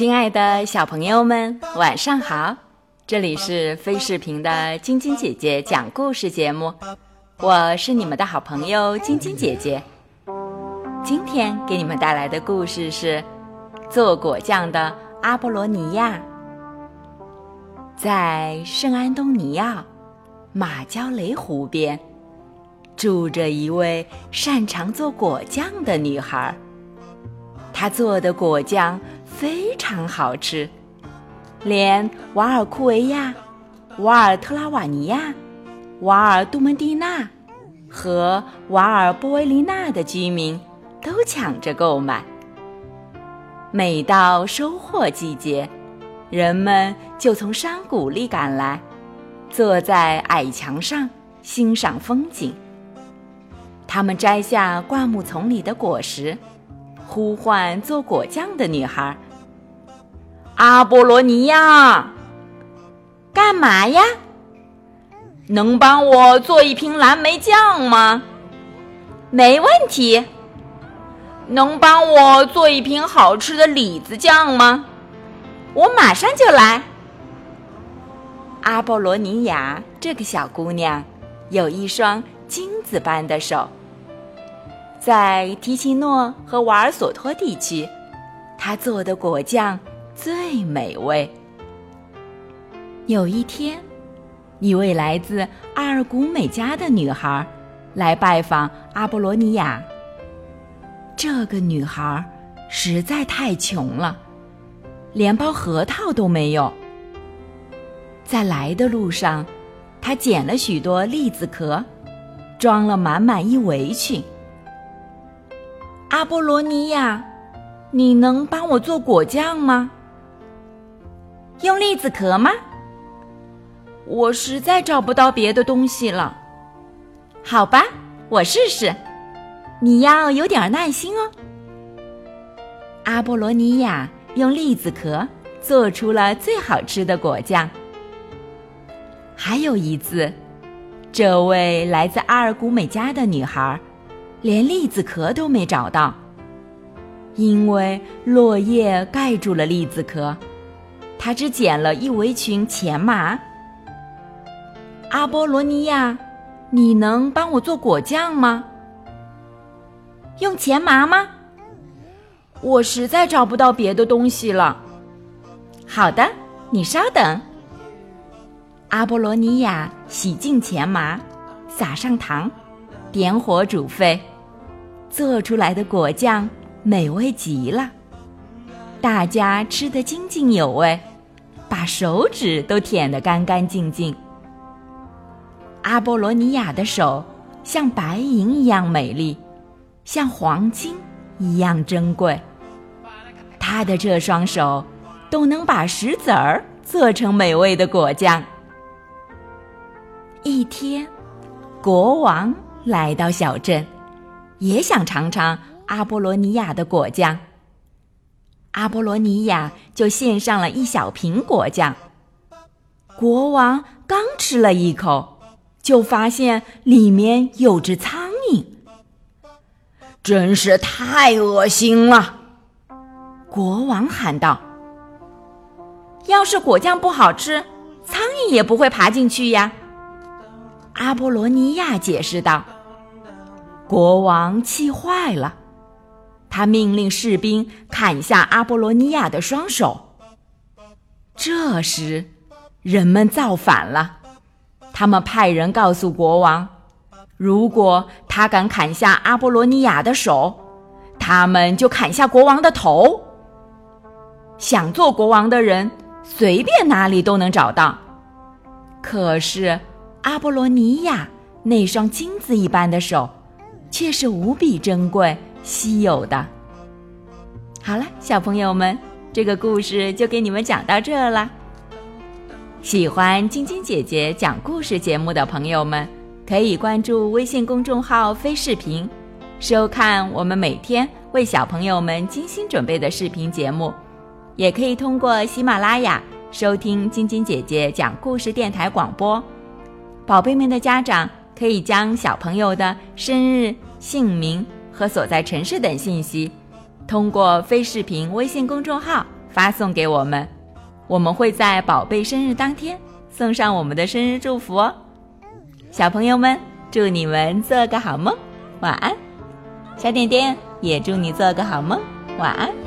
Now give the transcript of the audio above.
亲爱的小朋友们，晚上好！这里是飞视频的晶晶姐姐讲故事节目，我是你们的好朋友晶晶姐姐。今天给你们带来的故事是做果酱的阿波罗尼亚。在圣安东尼奥马焦雷湖边，住着一位擅长做果酱的女孩。她做的果酱非常好吃，连瓦尔库维亚、瓦尔特拉瓦尼亚、瓦尔杜门蒂纳和瓦尔波维利纳的居民都抢着购买。每到收获季节，人们就从山谷里赶来，坐在矮墙上欣赏风景。他们摘下灌木丛里的果实。呼唤做果酱的女孩，阿波罗尼亚，干嘛呀？能帮我做一瓶蓝莓酱吗？没问题。能帮我做一瓶好吃的李子酱吗？我马上就来。阿波罗尼亚这个小姑娘有一双金子般的手。在提奇诺和瓦尔索托地区，她做的果酱最美味。有一天，一位来自阿尔古美家的女孩来拜访阿波罗尼亚。这个女孩实在太穷了，连包核桃都没有。在来的路上，她捡了许多栗子壳，装了满满一围裙。阿波罗尼亚，你能帮我做果酱吗？用栗子壳吗？我实在找不到别的东西了。好吧，我试试。你要有点耐心哦。阿波罗尼亚用栗子壳做出了最好吃的果酱。还有一次，这位来自阿尔古美加的女孩。连栗子壳都没找到，因为落叶盖住了栗子壳。他只捡了一围裙前麻。阿波罗尼亚，你能帮我做果酱吗？用前麻吗？我实在找不到别的东西了。好的，你稍等。阿波罗尼亚洗净前麻，撒上糖，点火煮沸。做出来的果酱美味极了，大家吃得津津有味，把手指都舔得干干净净。阿波罗尼亚的手像白银一样美丽，像黄金一样珍贵。他的这双手都能把石子儿做成美味的果酱。一天，国王来到小镇。也想尝尝阿波罗尼亚的果酱。阿波罗尼亚就献上了一小瓶果酱。国王刚吃了一口，就发现里面有只苍蝇，真是太恶心了！国王喊道：“要是果酱不好吃，苍蝇也不会爬进去呀。”阿波罗尼亚解释道。国王气坏了，他命令士兵砍下阿波罗尼亚的双手。这时，人们造反了，他们派人告诉国王，如果他敢砍下阿波罗尼亚的手，他们就砍下国王的头。想做国王的人，随便哪里都能找到，可是阿波罗尼亚那双金子一般的手。却是无比珍贵、稀有的。好了，小朋友们，这个故事就给你们讲到这了。喜欢晶晶姐姐讲故事节目的朋友们，可以关注微信公众号“飞视频”，收看我们每天为小朋友们精心准备的视频节目。也可以通过喜马拉雅收听晶晶姐姐讲故事电台广播。宝贝们的家长。可以将小朋友的生日、姓名和所在城市等信息，通过非视频微信公众号发送给我们，我们会在宝贝生日当天送上我们的生日祝福哦。小朋友们，祝你们做个好梦，晚安。小点点也祝你做个好梦，晚安。